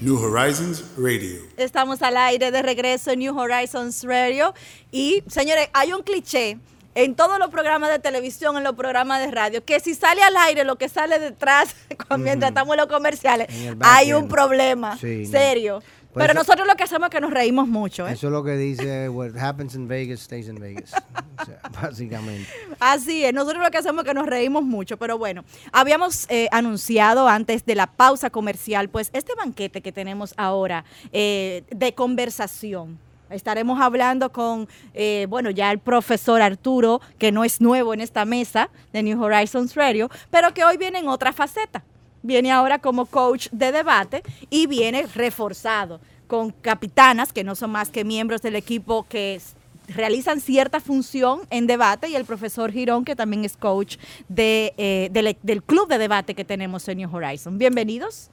New Horizons Radio. Estamos al aire de regreso en New Horizons Radio. Y, señores, hay un cliché en todos los programas de televisión, en los programas de radio, que si sale al aire lo que sale detrás, mientras estamos en los comerciales, hay un problema serio. Pero nosotros lo que hacemos es que nos reímos mucho. ¿eh? Eso es lo que dice, what happens in Vegas stays in Vegas. básicamente. Así es, nosotros lo que hacemos es que nos reímos mucho. Pero bueno, habíamos eh, anunciado antes de la pausa comercial, pues este banquete que tenemos ahora eh, de conversación. Estaremos hablando con, bueno, ya el profesor Arturo, que no es nuevo en esta mesa de New Horizons Radio, pero que hoy viene en otra faceta viene ahora como coach de debate y viene reforzado con capitanas que no son más que miembros del equipo que realizan cierta función en debate y el profesor Girón que también es coach de, eh, del, club de debate que tenemos en New Horizon. Bienvenidos.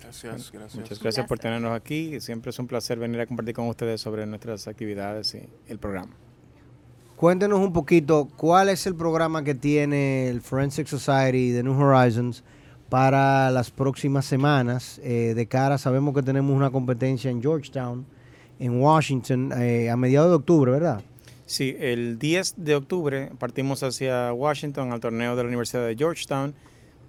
Gracias, gracias. Muchas gracias por tenernos aquí. Siempre es un placer venir a compartir con ustedes sobre nuestras actividades y el programa. Cuéntenos un poquito cuál es el programa que tiene el Forensic Society de New Horizons para las próximas semanas. Eh, de cara, sabemos que tenemos una competencia en Georgetown, en Washington, eh, a mediados de octubre, ¿verdad? Sí, el 10 de octubre partimos hacia Washington al torneo de la Universidad de Georgetown,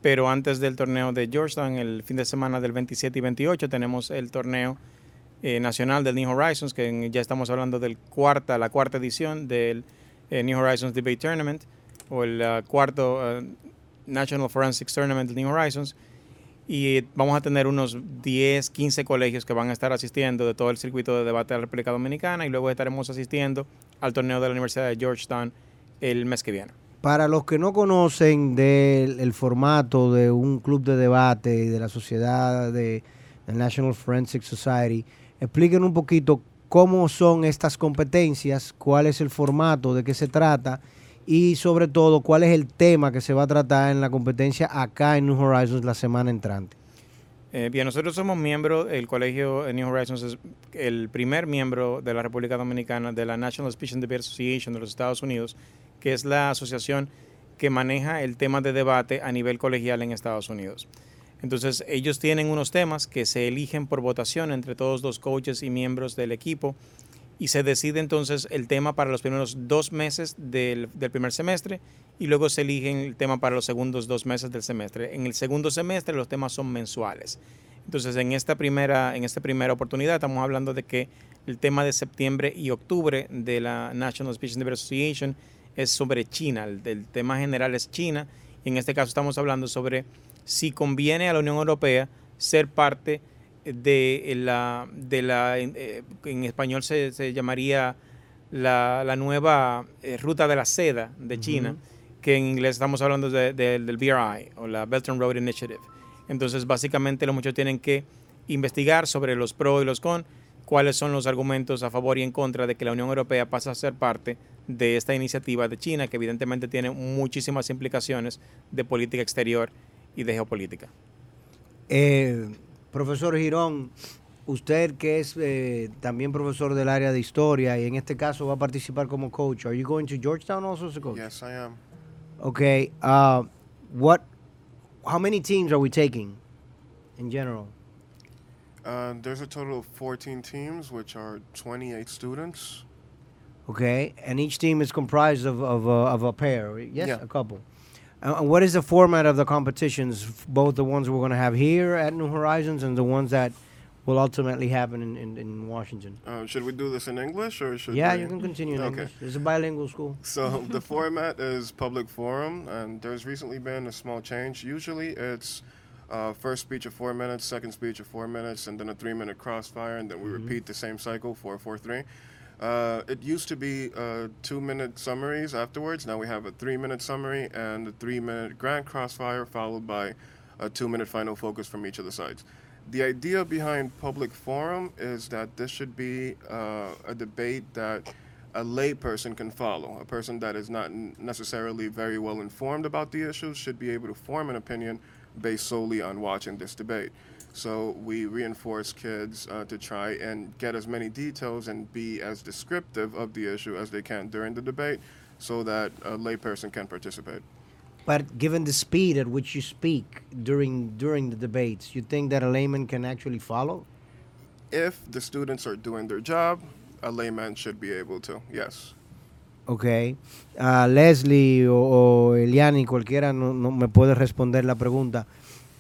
pero antes del torneo de Georgetown, el fin de semana del 27 y 28, tenemos el torneo eh, nacional del New Horizons, que ya estamos hablando del cuarta, la cuarta edición del New Horizons Debate Tournament, o el cuarto National Forensics Tournament New Horizons y vamos a tener unos 10, 15 colegios que van a estar asistiendo de todo el circuito de debate de la República Dominicana y luego estaremos asistiendo al torneo de la Universidad de Georgetown el mes que viene. Para los que no conocen del formato de un club de debate y de la sociedad de National Forensic Society, expliquen un poquito cómo son estas competencias, cuál es el formato, de qué se trata y sobre todo cuál es el tema que se va a tratar en la competencia acá en New Horizons la semana entrante. Eh, bien, nosotros somos miembros, el colegio New Horizons es el primer miembro de la República Dominicana de la National Speech and Debate Association de los Estados Unidos, que es la asociación que maneja el tema de debate a nivel colegial en Estados Unidos. Entonces, ellos tienen unos temas que se eligen por votación entre todos los coaches y miembros del equipo y se decide entonces el tema para los primeros dos meses del, primer semestre y luego se eligen el tema para los segundos dos meses del semestre. En el segundo semestre los temas son mensuales. Entonces en esta primera, en esta primera oportunidad estamos hablando de que el tema de septiembre y octubre de la National Speech and Association es sobre China, el, el tema general es China y en este caso estamos hablando sobre si conviene a la Unión Europea ser parte de la, de la eh, en español se, se llamaría la, la nueva eh, ruta de la seda de China, que en inglés estamos hablando de, del BRI o la Belt and Road Initiative. Entonces, básicamente los muchachos tienen que investigar sobre los pros y los con, cuáles son los argumentos a favor y en contra de que la Unión Europea pase a ser parte de esta iniciativa de China, que evidentemente tiene muchísimas implicaciones de política exterior y de geopolítica. Eh, Profesor Girón, usted que es eh, también profesor del área de historia y en este caso va a participar como coach. Are you going to Georgetown also as a coach? Yes, I am. Okay. Uh, what? How many teams are we taking in general? Uh, there's a total of 14 teams, which are 28 students. Okay, and each team is comprised of of, uh, of a pair. Yes, yeah. a couple. Uh, what is the format of the competitions? Both the ones we're going to have here at New Horizons and the ones that will ultimately happen in, in, in Washington. Uh, should we do this in English or should Yeah, we? you can continue in okay. English. It's a bilingual school. So the format is public forum, and there's recently been a small change. Usually it's uh, first speech of four minutes, second speech of four minutes, and then a three-minute crossfire, and then we mm-hmm. repeat the same cycle, four, four, three. Uh, it used to be uh, two minute summaries afterwards. Now we have a three minute summary and a three minute grand crossfire, followed by a two minute final focus from each of the sides. The idea behind public forum is that this should be uh, a debate that a layperson can follow. A person that is not necessarily very well informed about the issues should be able to form an opinion based solely on watching this debate. So we reinforce kids uh, to try and get as many details and be as descriptive of the issue as they can during the debate so that a layperson can participate. But given the speed at which you speak during during the debates, you think that a layman can actually follow? If the students are doing their job, a layman should be able to, yes. Ok. Ah, Leslie o, o Eliani, cualquiera no, no me puede responder la pregunta.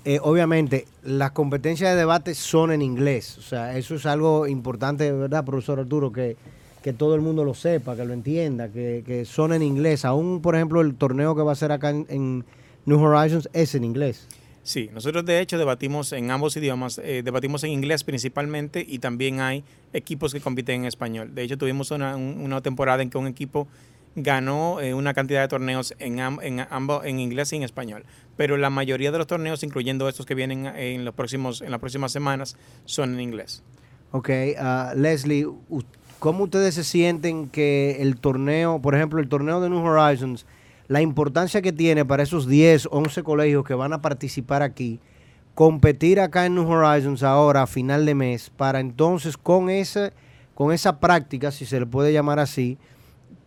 Eh, obviamente, las competencias de debate son en inglés. O sea, eso es algo importante, ¿verdad, profesor Arturo? Que, que todo el mundo lo sepa, que lo entienda, que, que son en inglés. Aún, por ejemplo, el torneo que va a ser acá en, New Horizons es en inglés. Sí, nosotros de hecho debatimos en ambos idiomas, eh, debatimos en inglés principalmente y también hay equipos que compiten en español. De hecho, tuvimos una, un- una temporada en que un equipo ganó eh, una cantidad de torneos en, en ambos en inglés y en español. Pero la mayoría de los torneos, incluyendo estos que vienen en los próximos en las próximas semanas, son en inglés. Ok, ah, Leslie, ¿cómo ustedes se sienten que el torneo, por ejemplo, el torneo de New Horizons, la importancia que tiene para esos 10, 11 colegios que van a participar aquí, competir acá en New Horizons ahora a final de mes, para entonces con, ese, con esa práctica, si se le puede llamar así,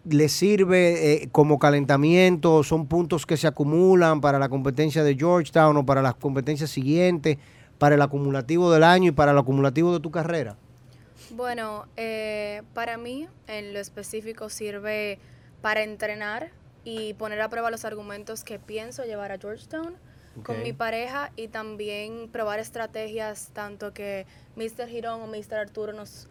le sirve eh, como calentamiento, son puntos que se acumulan para la competencia de Georgetown o para las competencias siguientes, para el acumulativo del año y para el acumulativo de tu carrera. Bueno, eh, para mí en lo específico sirve para entrenar y poner a prueba los argumentos que pienso llevar a Georgetown con mi pareja y también probar estrategias tanto que Mr. Girón o Mr. Arturo nos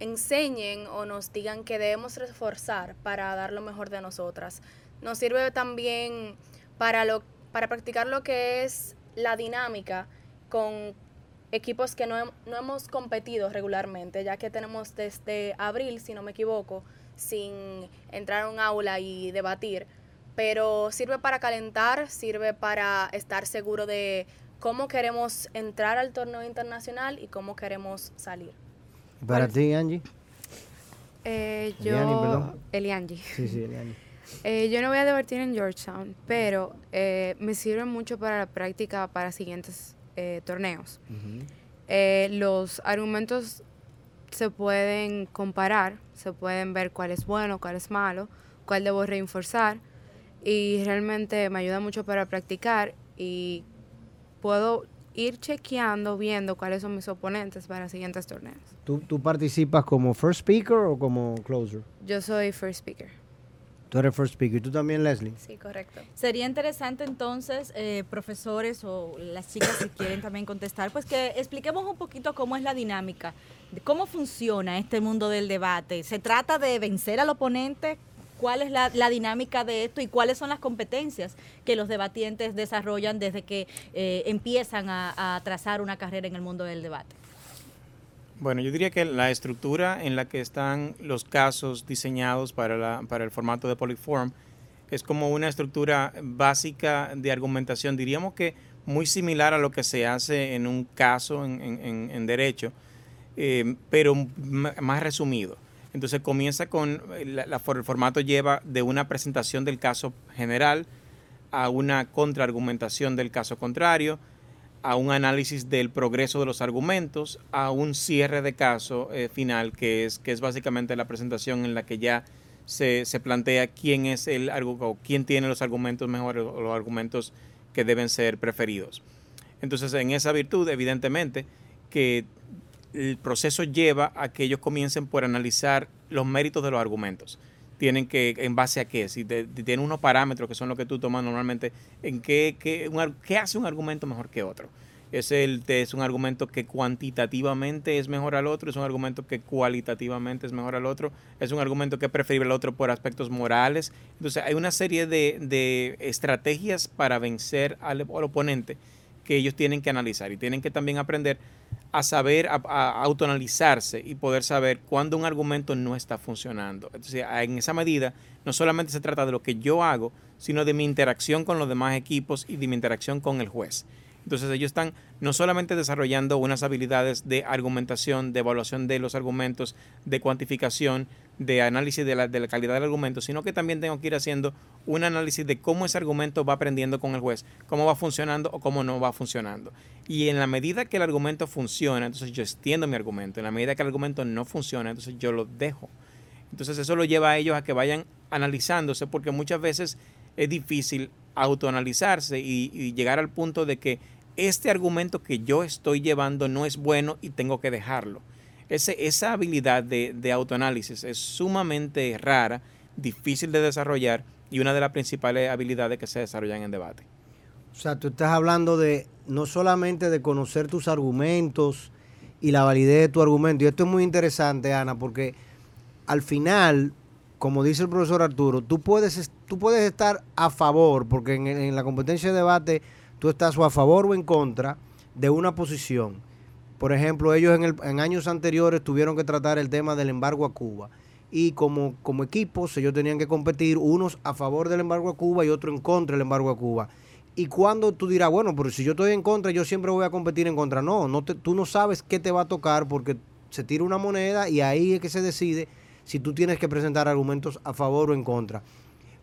enseñen o nos digan que debemos reforzar para dar lo mejor de nosotras. Nos sirve también para, lo, para practicar lo que es la dinámica con equipos que no, no hemos competido regularmente, ya que tenemos desde abril, si no me equivoco, sin entrar a un aula y debatir. Pero sirve para calentar, sirve para estar seguro de cómo queremos entrar al torneo internacional y cómo queremos salir. Para ti, Angie. Eh, Eliani, yo, perdón. Eliangi. Sí, sí, Eliani. Eh, yo no voy a debatir en Georgetown, pero eh, me sirve mucho para la práctica para siguientes eh, torneos. Eh, los argumentos se pueden comparar, se pueden ver cuál es bueno, cuál es malo, cuál debo reforzar y realmente me ayuda mucho para practicar y puedo ir chequeando, viendo cuáles son mis oponentes para siguientes torneos. ¿Tú, ¿Tú participas como first speaker o como closer? Yo soy first speaker. Tú eres first speaker. ¿Y tú también, Leslie? Sí, correcto. Sería interesante entonces, eh, profesores o las chicas que quieren también contestar, pues que expliquemos un poquito cómo es la dinámica, de cómo funciona este mundo del debate. ¿Se trata de vencer al oponente? ¿Cuál es la, dinámica de esto y cuáles son las competencias que los debatientes desarrollan desde que eh, empiezan a, trazar una carrera en el mundo del debate? Bueno, yo diría que la estructura en la que están los casos diseñados para, la- para el formato de Public Forum es como una estructura básica de argumentación, diríamos que muy similar a lo que se hace en un caso en, derecho, eh, pero más resumido. Entonces comienza con, eh, la- el formato lleva de una presentación del caso general a una contraargumentación del caso contrario, a un análisis del progreso de los argumentos, a un cierre de caso eh, final, que es, que es básicamente la presentación en la que ya se, se plantea quién es el o quién tiene los argumentos mejores o los argumentos que deben ser preferidos. Entonces, en esa virtud, evidentemente, que el proceso lleva a que ellos comiencen por analizar los méritos de los argumentos. Tienen que, ¿en base a qué? Si tienen unos parámetros que son los que tú tomas normalmente, ¿en qué, qué, un hace un argumento mejor que otro? ¿Es, el, es un argumento que cuantitativamente es mejor al otro? ¿Es un argumento que cualitativamente es mejor al otro? ¿Es un argumento que es preferible al otro por aspectos morales? Entonces, hay una serie de, estrategias para vencer al oponente que ellos tienen que analizar y tienen que también aprender a saber, a, a autoanalizarse y poder saber cuándo un argumento no está funcionando. Entonces, en esa medida, no solamente se trata de lo que yo hago, sino de mi interacción con los demás equipos y de mi interacción con el juez. Entonces ellos están no solamente desarrollando unas habilidades de argumentación, de evaluación de los argumentos, de cuantificación, de análisis de la, de la calidad del argumento, sino que también tengo que ir haciendo un análisis de cómo ese argumento va aprendiendo con el juez, cómo va funcionando o cómo no va funcionando. Y en la medida que el argumento funciona, entonces yo extiendo mi argumento. En la medida que el argumento no funciona, entonces yo lo dejo. Entonces eso lo lleva a ellos a que vayan analizándose porque muchas veces es difícil autoanalizarse y, y llegar al punto de que este argumento que yo estoy llevando no es bueno y tengo que dejarlo. Ese, esa habilidad de, de autoanálisis es sumamente rara, difícil de desarrollar y una de las principales habilidades que se desarrollan en debate. O sea, tú estás hablando de no solamente de conocer tus argumentos y la validez de tu argumento. Y esto es muy interesante, Ana, porque al final, como dice el profesor Arturo, tú puedes, es- tú puedes estar a favor, porque en, en la competencia de debate tú estás o a favor o en contra de una posición. Por ejemplo, ellos en, el- en años anteriores tuvieron que tratar el tema del embargo a Cuba. Y como, equipos, ellos tenían que competir, unos a favor del embargo a Cuba y otros en contra del embargo a Cuba. Y cuando tú dirás, bueno, pero si yo estoy en contra, yo siempre voy a competir en contra. No, no te- tú no sabes qué te va a tocar porque se tira una moneda y ahí es que se decide si tú tienes que presentar argumentos a favor o en contra.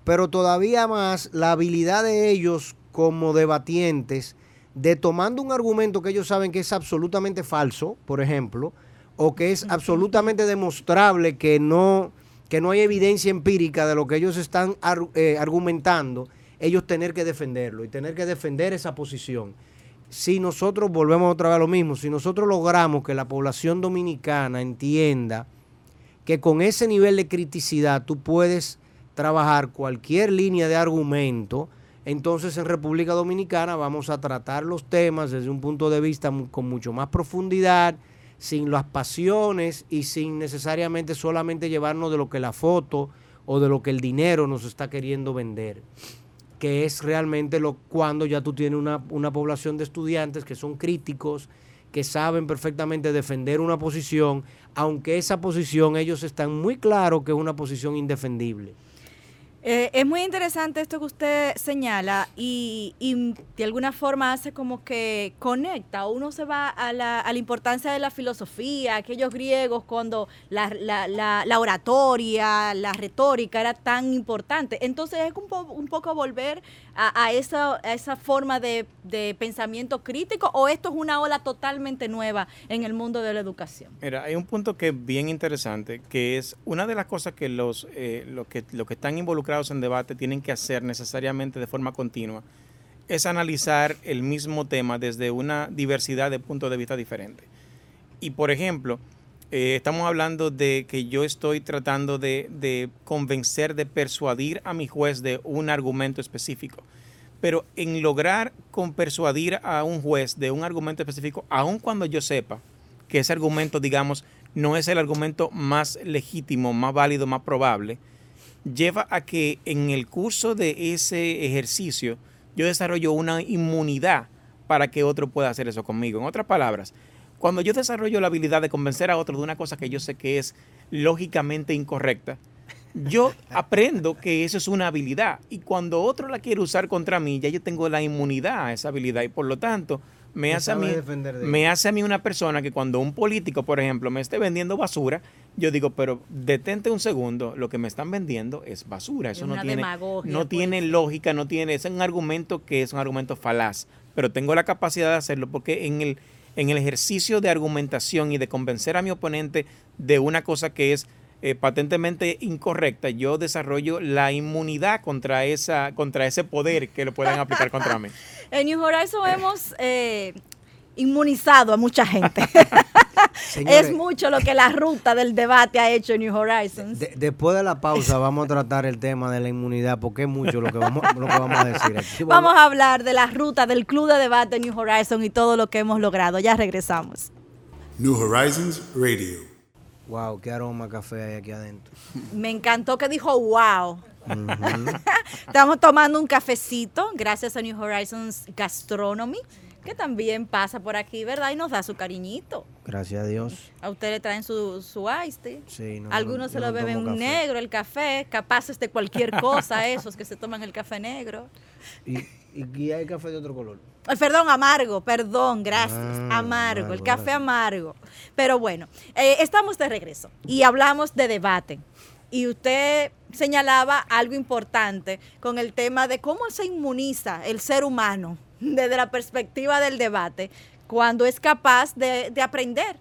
Pero todavía más la habilidad de ellos como debatientes de tomando un argumento que ellos saben que es absolutamente falso, por ejemplo, o que es absolutamente demostrable que no, que no hay evidencia empírica de lo que ellos están eh, argumentando, ellos tener que defenderlo y tener que defender esa posición. Si nosotros volvemos otra vez a lo mismo, si nosotros logramos que la población dominicana entienda que con ese nivel de criticidad tú puedes trabajar cualquier línea de argumento, entonces en República Dominicana vamos a tratar los temas desde un punto de vista con mucho más profundidad, sin las pasiones y sin necesariamente solamente llevarnos de lo que la foto o de lo que el dinero nos está queriendo vender que es realmente lo cuando ya tú tienes una, una población de estudiantes que son críticos, que saben perfectamente defender una posición, aunque esa posición ellos están muy claros que es una posición indefendible. Eh, es muy interesante esto que usted señala y, y de alguna forma hace como que conecta. Uno se va a la, a la importancia de la filosofía, aquellos griegos cuando la, la- la- oratoria, la retórica era tan importante. Entonces es un, po- un poco volver a, a esa, a esa forma de, de pensamiento crítico o esto es una ola totalmente nueva en el mundo de la educación. Mira, hay un punto que es bien interesante, que es una de las cosas que los, eh, los que, los que están involucrados en debate tienen que hacer necesariamente de forma continua, es analizar el mismo tema desde una diversidad de puntos de vista diferentes. Y por ejemplo, eh, estamos hablando de que yo estoy tratando de, de convencer, de persuadir a mi juez de un argumento específico. Pero en lograr con persuadir a un juez de un argumento específico, aun cuando yo sepa que ese argumento, digamos, no es el argumento más legítimo, más válido, más probable, lleva a que en el curso de ese ejercicio yo desarrollo una inmunidad para que otro pueda hacer eso conmigo. En otras palabras, cuando yo desarrollo la habilidad de convencer a otro de una cosa que yo sé que es lógicamente incorrecta, yo aprendo que eso es una habilidad. Y cuando otro la quiere usar contra mí, ya yo tengo la inmunidad a esa habilidad. Y por lo tanto me hace a mí de me hace a mí una persona que cuando un político, por ejemplo, me esté vendiendo basura, yo digo, pero detente un segundo, lo que me están vendiendo es basura, eso Es no tiene no pues. tiene lógica, no tiene, es un argumento que es un argumento falaz, pero tengo la capacidad de hacerlo porque en el en el ejercicio de argumentación y de convencer a mi oponente de una cosa que es eh, patentemente incorrecta, yo desarrollo la inmunidad contra esa contra ese poder que lo puedan aplicar contra mí. En New Horizon hemos eh, inmunizado a mucha gente. Señores, es mucho lo que la ruta del debate ha hecho en New Horizons. de- después de la pausa vamos a tratar el tema de la inmunidad porque es mucho lo que vamos, lo que vamos a decir aquí. Vamos a hablar de la ruta del club de debate New Horizon y todo lo que hemos logrado. Ya regresamos. New Horizons Radio. Wow, qué aroma café hay aquí adentro. Me encantó que dijo wow. Estamos tomando un cafecito gracias a New Horizons Gastronomy, que también pasa por aquí, ¿verdad? Y nos da su cariñito. Gracias a Dios. A usted le traen su, su iced tea. Sí, no, Algunos se no lo beben tomo café. negro, el café, capaces de cualquier cosa, esos que se toman el café negro. ¿Y, y, hay café de otro color? Eh, Perdón, amargo, perdón, gracias. Ah, amargo, el amargo, café amargo. Pero bueno, eh, estamos de regreso y hablamos de debate. Y usted señalaba algo importante con el tema de cómo se inmuniza el ser humano desde la perspectiva del debate cuando es capaz de, de aprender,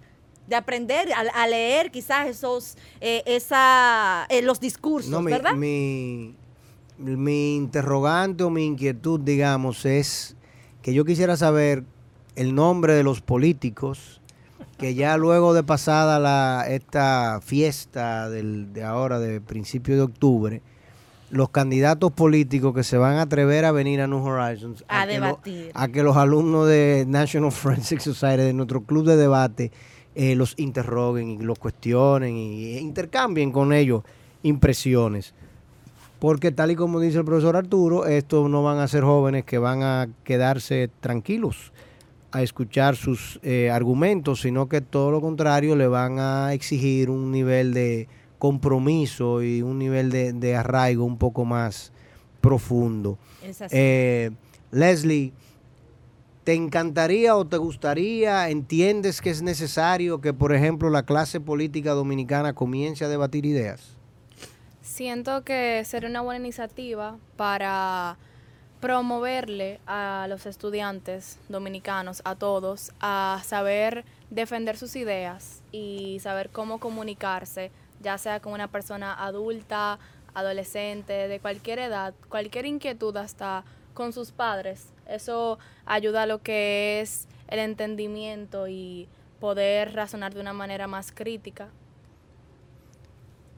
de aprender a, a leer quizás esos, eh, esa, eh, los discursos, No, mi, ¿verdad? mi, mi interrogante o mi inquietud, digamos, es que yo quisiera saber el nombre de los políticos que ya luego de pasada la, esta fiesta del, de ahora, de principio de octubre, los candidatos políticos que se van a atrever a venir a New Horizons A que lo- debatir. a que los alumnos de National Forensic Society, de nuestro club de debate, eh, los interroguen y los cuestionen y, e intercambien con ellos impresiones. Porque tal y como dice el profesor Arturo, estos no van a ser jóvenes que van a quedarse tranquilos a escuchar sus eh, argumentos, sino que todo lo contrario le van a exigir un nivel de compromiso y un nivel de, de arraigo un poco más profundo. Eh, Leslie, ¿te encantaría o te gustaría, entiendes que es necesario que, por ejemplo, la clase política dominicana comience a debatir ideas? Siento que sería una buena iniciativa para promoverle a los estudiantes dominicanos, a todos, a saber defender sus ideas y saber cómo comunicarse, ya sea con una persona adulta, adolescente, de cualquier edad, cualquier inquietud, hasta con sus padres. Eso ayuda a lo que es el entendimiento y poder razonar de una manera más crítica.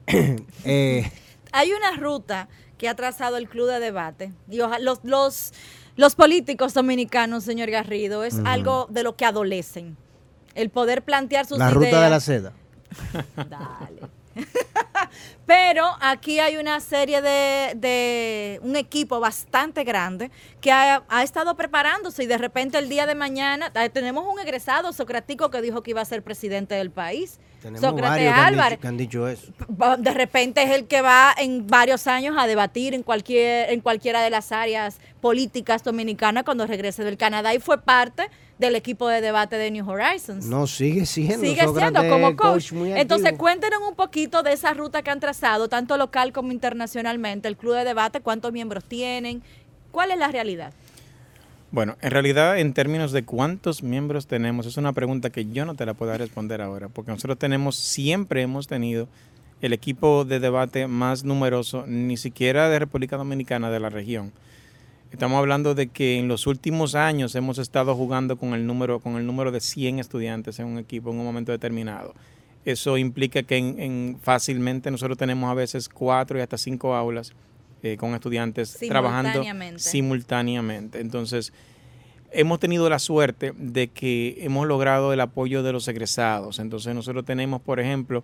Eh, Hay una ruta que ha trazado el Club de Debate. Y los, los, los políticos dominicanos, señor Garrido, es algo de lo que adolecen. El poder plantear sus la ideas. ruta de la seda. Dale. Pero aquí hay una serie de, de un equipo bastante grande que ha, ha estado preparándose y de repente el día de mañana eh, tenemos un egresado socrático que dijo que iba a ser presidente del país. Tenemos Sócrates que han, Álvarez dicho, que han dicho eso. de repente es el que va en varios años a debatir en cualquier en cualquiera de las áreas políticas dominicanas cuando regrese del Canadá y fue parte del equipo de debate de New Horizons. No, sigue siendo. Sigue siendo como coach. muy Entonces, activo. cuéntenos un poquito de esa ruta que han trazado, tanto local como internacionalmente, el club de debate, cuántos miembros tienen, cuál es la realidad. Bueno, en realidad, en términos de cuántos miembros tenemos, es una pregunta que yo no te la puedo responder ahora, porque nosotros tenemos, siempre hemos tenido el equipo de debate más numeroso, ni siquiera de República Dominicana, de la región. Estamos hablando de que en los últimos años hemos estado jugando con el número, con el número de 100 estudiantes en un equipo en un momento determinado. Eso implica que en, en- fácilmente nosotros tenemos a veces cuatro y hasta cinco aulas eh, con estudiantes trabajando Simultáneamente. simultáneamente. Entonces, hemos tenido la suerte de que hemos logrado el apoyo de los egresados. Entonces, nosotros tenemos, por ejemplo,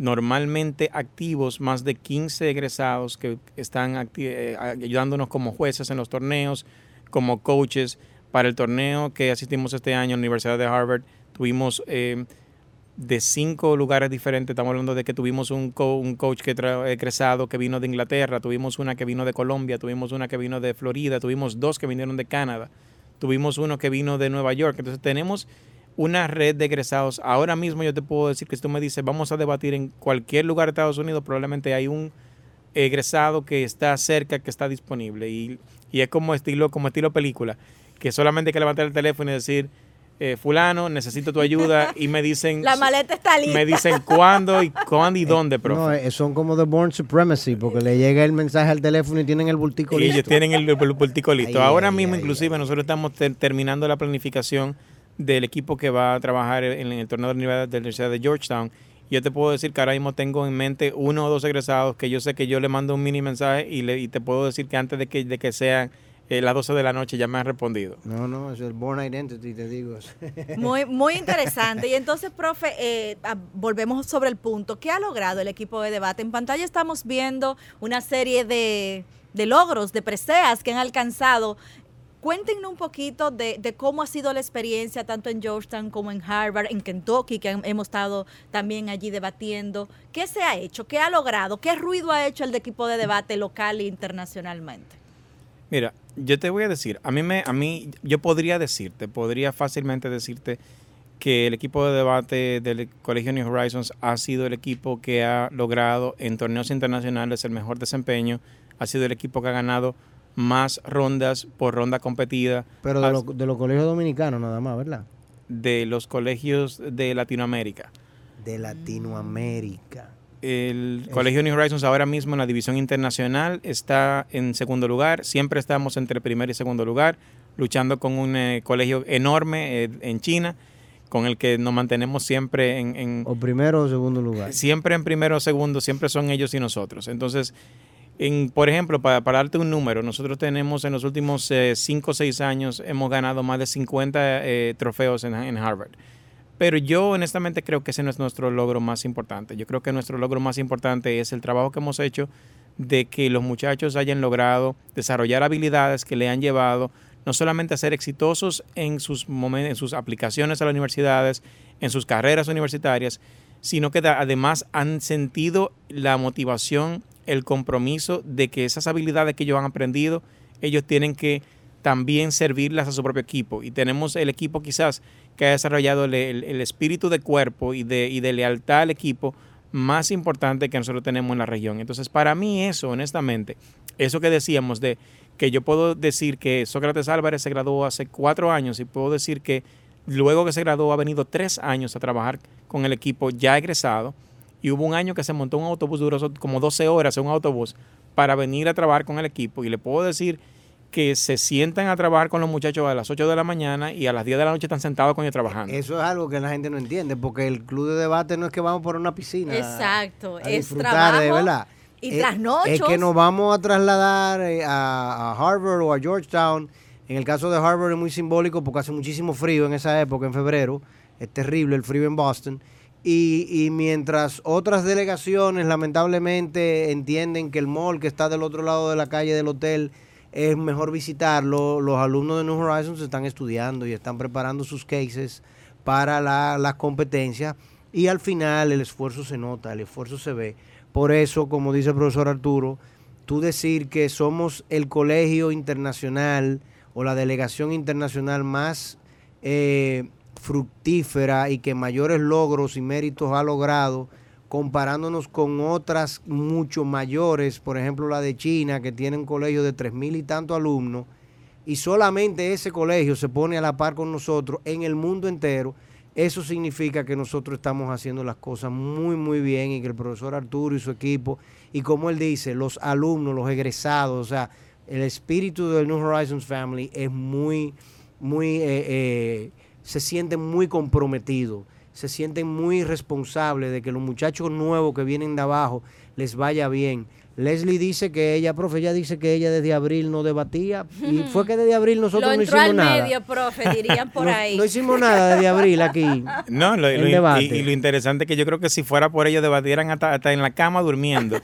normalmente activos más de 15 egresados que están eh, ayudándonos como jueces en los torneos, como coaches. Para el torneo que asistimos este año en la Universidad de Harvard, tuvimos eh, de cinco lugares diferentes. Estamos hablando de que tuvimos un, co- un coach que egresado que vino de Inglaterra, tuvimos una que vino de Colombia, tuvimos una que vino de Florida, tuvimos dos que vinieron de Canadá, tuvimos uno que vino de Nueva York. Entonces tenemos una red de egresados. Ahora mismo yo te puedo decir que si tú me dices, vamos a debatir en cualquier lugar de Estados Unidos, probablemente hay un egresado que está cerca, que está disponible. Y, y es como estilo, como estilo película, que solamente hay que levantar el teléfono y decir, eh, fulano, necesito tu ayuda, y me dicen, La maleta está lista. me dicen cuándo y cuándo y dónde, profe. No, eh, son como de Born Supremacy, porque le llega el mensaje al teléfono y tienen el bultico Y ellos listo. tienen el, el bultico listo. Ay, Ahora ay, mismo, ay, inclusive, nosotros estamos ter- terminando la planificación del equipo que va a trabajar en, el torneo de la Universidad- de la Universidad de Georgetown. Yo te puedo decir que ahora mismo tengo en mente uno o dos egresados que yo sé que yo le mando un mini mensaje y, le, y te puedo decir que antes de que, de que sean eh, las 12 de la noche ya me han respondido. No, no, es el Born Identity, te digo. Muy, muy interesante. Y entonces, profe, eh, ah, volvemos sobre el punto. ¿Qué ha logrado el equipo de debate? En pantalla estamos viendo una serie de, de logros, de preseas que han alcanzado. Cuéntenos un poquito de, cómo ha sido la experiencia tanto en Georgetown como en Harvard, en Kentucky, que hemos estado también allí debatiendo. ¿Qué se ha hecho? ¿Qué ha logrado? ¿Qué ruido ha hecho el equipo de debate local e internacionalmente? Mira, Yo te voy a decir, a mí me, a mí, yo podría decirte, podría fácilmente decirte que el equipo de debate del Colegio New Horizons ha sido el equipo que ha logrado en torneos internacionales el mejor desempeño, ha sido el equipo que ha ganado más rondas por ronda competida. Pero de, lo- de los colegios dominicanos nada más, ¿verdad? de los colegios de Latinoamérica. De Latinoamérica. El Colegio New Horizons ahora mismo en la división internacional está en segundo lugar. Siempre estamos entre primer y segundo lugar, luchando con un eh, colegio enorme eh, en China, con el que nos mantenemos siempre en, en- O primero o segundo lugar. siempre en primero o segundo, siempre son ellos y nosotros. Entonces, por ejemplo, para, para darte un número, nosotros tenemos en los últimos 5 o 6 años, hemos ganado más de 50 eh, trofeos en, Harvard. Pero yo honestamente creo que ese no es nuestro logro más importante. Yo creo que nuestro logro más importante es el trabajo que hemos hecho de que los muchachos hayan logrado desarrollar habilidades que le han llevado no solamente a ser exitosos en en sus aplicaciones a las universidades, en sus carreras universitarias, sino que además han sentido la motivación, el compromiso de que esas habilidades que ellos han aprendido, ellos tienen que también servirlas a su propio equipo. Y tenemos el equipo quizás que ha desarrollado el, el- espíritu de cuerpo y de, y de lealtad al equipo más importante que nosotros tenemos en la región. Entonces, para mí eso, honestamente, eso que decíamos de que yo puedo decir que Sócrates Álvarez se graduó hace cuatro años y puedo decir que luego que se graduó ha venido tres años a trabajar con el equipo ya egresado y hubo un año que se montó un autobús, duró como 12 horas en un autobús para venir a trabajar con el equipo y le puedo decir que se sientan a trabajar con los muchachos a las 8 de la mañana y a las 10 de la noche están sentados con ellos trabajando. Eso es algo que la gente no entiende, porque el club de debate no es que vamos por una piscina. Exacto, a es disfrutar, de trabajo verdad. y Es- trasnochos. Es que nos vamos a trasladar eh, a, a Harvard o a Georgetown. En el caso de Harvard es muy simbólico porque hace muchísimo frío en esa época, en febrero. Es terrible el frío en Boston. Y, y mientras otras delegaciones lamentablemente entienden que el mall que está del otro lado de la calle del hotel es mejor visitarlo, los alumnos de New Horizons están estudiando y están preparando sus cases para la- las competencias y al final el esfuerzo se nota, el esfuerzo se ve. Por eso, como dice el profesor Arturo, tú decir que somos el colegio internacional o la delegación internacional más eh, fructífera y que mayores logros y méritos ha logrado comparándonos con otras mucho mayores, por ejemplo la de China, que tiene un colegio de tres mil y tantos alumnos, y solamente ese colegio se pone a la par con nosotros en el mundo entero, eso significa que nosotros estamos haciendo las cosas muy, muy bien y que el profesor Arturo y su equipo, y como él dice, los alumnos, los egresados, o sea, el espíritu del New Horizons Family es muy, muy, eh, eh, se sienten muy comprometidos, se sienten muy responsables de que los muchachos nuevos que vienen de abajo les vaya bien. Leslie dice que ella, profe, ella dice que ella desde abril no debatía y fue que desde abril nosotros Lo no hicimos al nada. medio, profe, dirían por No- ahí. No hicimos nada desde abril aquí. No, lo- El lo- y- debate. y, y lo interesante es que yo creo que si fuera por ello debatieran hasta, hasta en la cama durmiendo.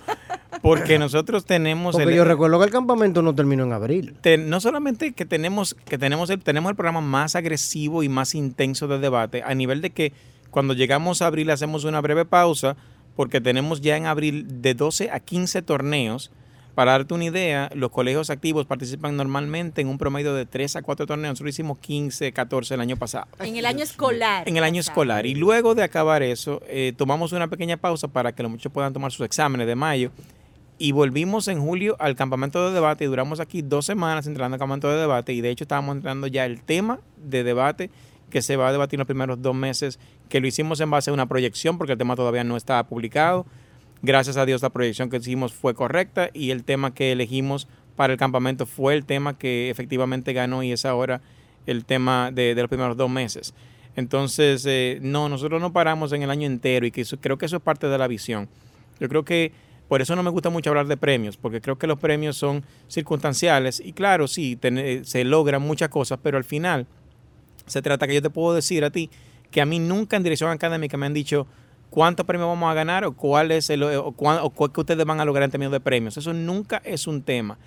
Porque nosotros tenemos Porque el- yo recuerdo que el campamento no terminó en abril. te- no solamente que tenemos que tenemos el, tenemos el programa más agresivo y más intenso de debate a nivel de que cuando llegamos a abril hacemos una breve pausa porque tenemos ya en abril de 12 a 15 torneos. Para darte una idea, los colegios activos participan normalmente en un promedio de 3 a 4 torneos. Nosotros hicimos 15, 14 el año pasado. En el año escolar. En el año escolar. Y luego de acabar eso, eh, tomamos una pequeña pausa para que los muchachos puedan tomar sus exámenes de mayo. Y volvimos en julio al campamento de debate y duramos aquí dos semanas entrando al campamento de debate. Y de hecho estábamos entrando ya el tema de debate que se va a debatir en los primeros dos meses, que lo hicimos en base a una proyección porque el tema todavía no estaba publicado. Gracias a Dios la proyección que hicimos fue correcta y el tema que elegimos para el campamento fue el tema que efectivamente ganó y es ahora el tema de, de los primeros dos meses. Entonces, eh, no, nosotros no paramos en el año entero y que eso- creo que eso es parte de la visión. Yo creo que por eso no me gusta mucho hablar de premios, porque creo que los premios son circunstanciales y claro, sí, se logran muchas cosas, pero al final se trata que yo te puedo decir a ti que a mí nunca en dirección académica me han dicho cuántos premios vamos a ganar o cuál es el o, cuán- o cuál que ustedes van a lograr en términos de premios. Eso nunca es un tema.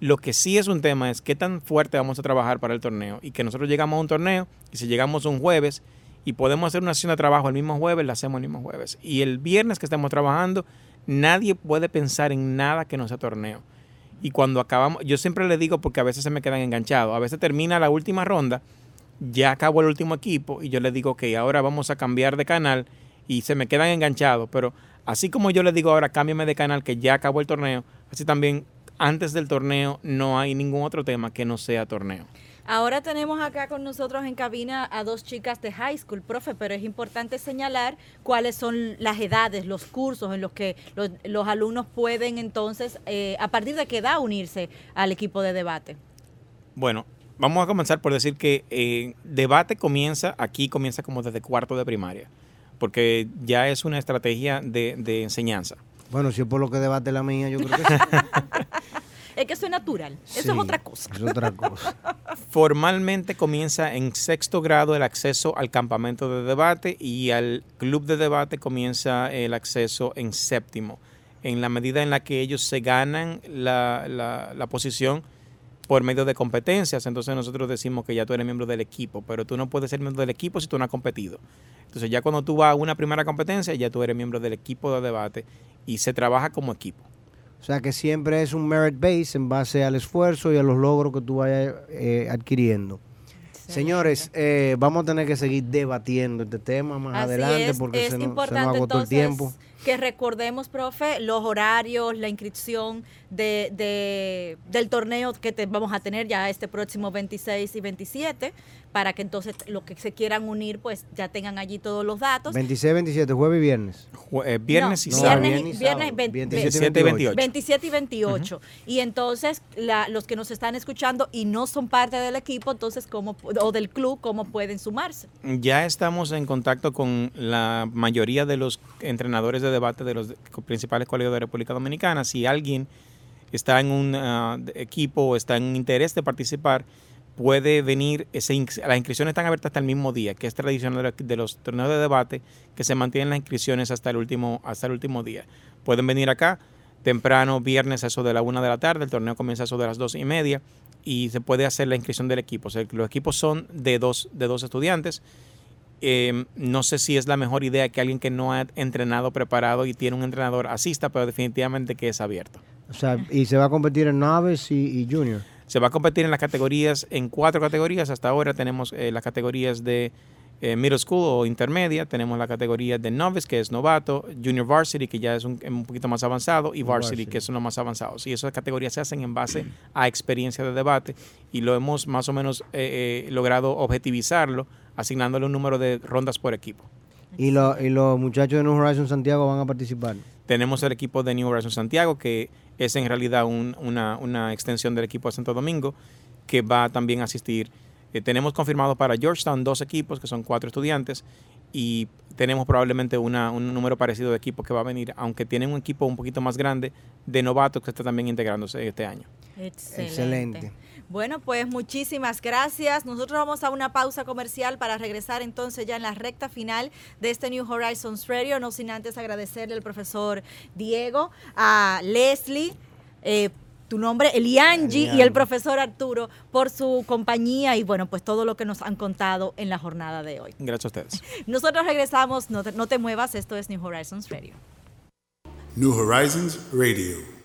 Lo que sí es un tema es qué tan fuerte vamos a trabajar para el torneo y que nosotros llegamos a un torneo y si llegamos un jueves y podemos hacer una sesión de trabajo el mismo jueves, la hacemos el mismo jueves. Y el viernes que estemos trabajando, nadie puede pensar en nada que no sea torneo. Y cuando acabamos, yo siempre le digo porque a veces se me quedan enganchados. A veces termina la última ronda, ya acabó el último equipo y yo le digo que ahora vamos a cambiar de canal y se me quedan enganchados. Pero así como yo le digo ahora cámbiame de canal que ya acabó el torneo, así también antes del torneo no hay ningún otro tema que no sea torneo. Ahora tenemos acá con nosotros en cabina a dos chicas de high school, profe, pero es importante señalar cuáles son las edades, los cursos en los que los, los alumnos pueden entonces, eh, a partir de qué edad, unirse al equipo de debate. Bueno, vamos a comenzar por decir que eh, debate comienza, aquí comienza como desde cuarto de primaria, porque ya es una estrategia de, de enseñanza. Bueno, si es por lo que debate la mía, yo creo que sí. Es que eso es natural, eso Sí, es otra cosa. Es otra cosa. Formalmente comienza en sexto grado el acceso al campamento de debate y al club de debate comienza el acceso en séptimo, en la medida en la que ellos se ganan la, la- la posición por medio de competencias. Entonces nosotros decimos que ya tú eres miembro del equipo, pero tú no puedes ser miembro del equipo si tú no has competido. Entonces ya cuando tú vas a una primera competencia, ya tú eres miembro del equipo de debate y se trabaja como equipo. O sea que siempre es un merit base en base al esfuerzo y a los logros que tú vayas eh, adquiriendo. Señores, eh, vamos a tener que seguir debatiendo este tema más Así adelante es, porque es se, nos, se nos agotó el entonces tiempo. que recordemos, profe, los horarios, la inscripción de, de- del torneo que te- vamos a tener ya este próximo 26 y 27, para que entonces los que se quieran unir, pues ya tengan allí todos los datos. 26, 27, jueves y viernes. Jue- eh, viernes y No, sábado. viernes y- viernes y viernes y sábado. vein- 27 y 28. 27 y 28. Y entonces, la- los que nos están escuchando y no son parte del equipo, entonces, ¿cómo, o del club, ¿cómo pueden sumarse? Ya estamos en contacto con la mayoría de los entrenadores de debate de los principales colegios de República Dominicana. Si alguien está en un ah, equipo o está en interés de participar, puede venir. Ins- las inscripciones están abiertas hasta el mismo día, que es tradicional de, los torneos de debate, que se mantienen las inscripciones hasta el último, hasta el último día. Pueden venir acá temprano, viernes, a eso de la una de la tarde. El torneo comienza a eso de las dos y media y se puede hacer la inscripción del equipo. O sea, los equipos son de dos, de dos estudiantes. Eh, no sé si es la mejor idea que alguien que no ha entrenado, preparado y tiene un entrenador asista, pero definitivamente que es abierto. O sea, y se va a competir en novice y, y junior. Se va a competir en las categorías, en cuatro categorías. Hasta ahora tenemos eh, las categorías de eh, middle school o intermedia, tenemos la categoría de novice, que es novato, junior varsity, que ya es un, un poquito más avanzado, y varsity, Varsity. que son los más avanzados. Y esas categorías se hacen en base a experiencia de debate y lo hemos más o menos eh, eh, logrado objetivizarlo, asignándole un número de rondas por equipo. Y, lo- y los muchachos de New Horizon Santiago van a participar. Tenemos el equipo de New Horizons Santiago, que es en realidad un- una, una extensión del equipo de Santo Domingo, que va también a asistir. Eh, tenemos confirmado para Georgetown dos equipos, que son cuatro estudiantes, y tenemos probablemente una- un número parecido de equipos que va a venir, aunque tienen un equipo un poquito más grande de novatos que está también integrándose este año. Excelente. Excelente. Bueno, pues muchísimas gracias. Nosotros vamos a una pausa comercial para regresar entonces ya en la recta final de este New Horizons Radio, no sin antes agradecerle al profesor Diego, a Leslie, eh, tu nombre, Eliangi y el profesor Arturo por su compañía y bueno, pues todo lo que nos han contado en la jornada de hoy. Gracias a ustedes. Nosotros regresamos, no te, no te muevas, esto es New Horizons Radio. New Horizons Radio.